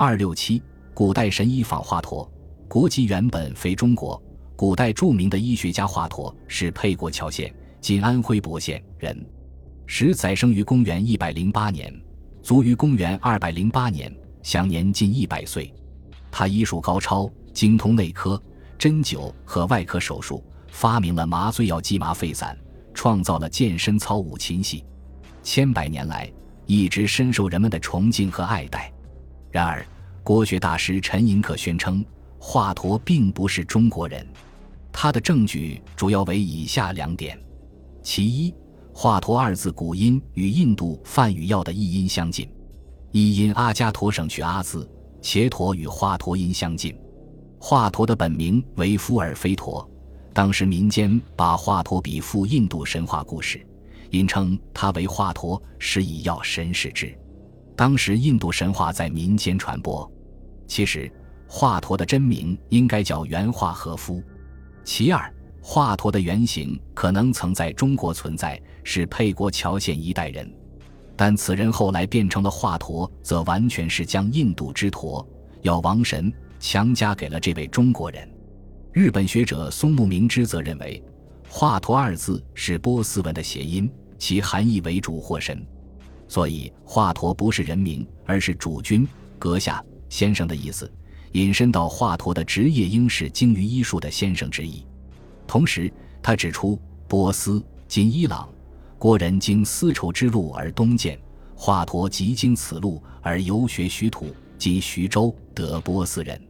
二六七，古代神医访华佗，国籍原本非中国。古代著名的医学家华佗是沛国谯县（今安徽亳县）人，始载生于公元一百零八年，卒于公元二百零八年，享年近一百岁。他医术高超，精通内科、针灸和外科手术，发明了麻醉药鸡麻沸散，创造了健身操舞琴戏，千百年来一直深受人们的崇敬和爱戴。然而，国学大师陈寅恪宣称，华佗并不是中国人。他的证据主要为以下两点：其一，“华佗”二字古音与印度梵语“药”的译音相近，译音阿伽陀省去“阿”字，且陀与华佗音相近。华佗的本名为夫尔菲陀，当时民间把华佗比附印度神话故事，因称他为华佗，是以药神视之。当时印度神话在民间传播。其实，华佗的真名应该叫元化和夫。其二，华佗的原型可能曾在中国存在，是沛国谯县一代人，但此人后来变成了华佗，则完全是将印度之陀药王神强加给了这位中国人。日本学者松木明之则认为，华佗二字是波斯文的谐音，其含义为主或神，所以华佗不是人名，而是主君、阁下、先生的意思。引申到华佗的职业应是精于医术的先生之意，同时他指出，波斯今伊朗国人经丝绸之路而东渐，华佗即经此路而游学徐土，今徐州得波斯人。